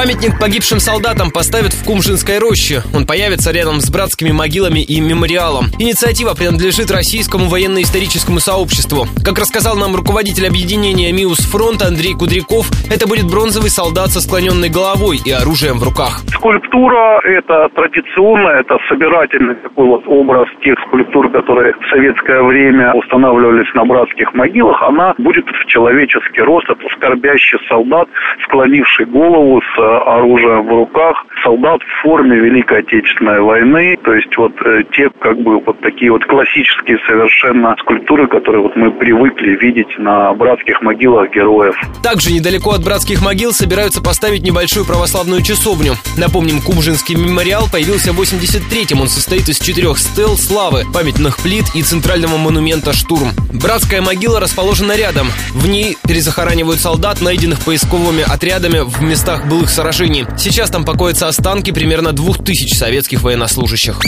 Памятник погибшим солдатам поставят в Кумжинской роще. Он появится рядом с братскими могилами и мемориалом. Инициатива принадлежит российскому военно-историческому сообществу. Как рассказал нам руководитель объединения МИУС «Фронт» Андрей Кудряков, это будет бронзовый солдат со склоненной головой и оружием в руках. Скульптура – это традиционно, это собирательный такой вот образ тех скульптур, которые в советское время устанавливались на братских могилах. Она будет в человеческий рост. Это скорбящий солдат, склонивший голову с оружием в руках. Солдат в форме Великой Отечественной войны. То есть вот э, те как бы вот такие вот классические совершенно скульптуры, которые вот мы привыкли видеть на братских могилах героев. Также недалеко от братских могил собираются поставить небольшую православную часовню. Напомним, Кумжинский мемориал появился в 83-м. Он состоит из четырех стел славы, памятных плит и центрального монумента «Штурм». Братская могила расположена рядом. В ней перезахоранивают солдат, найденных поисковыми отрядами в местах былых сражений. Сейчас там покоятся останки примерно двух тысяч советских военнослужащих.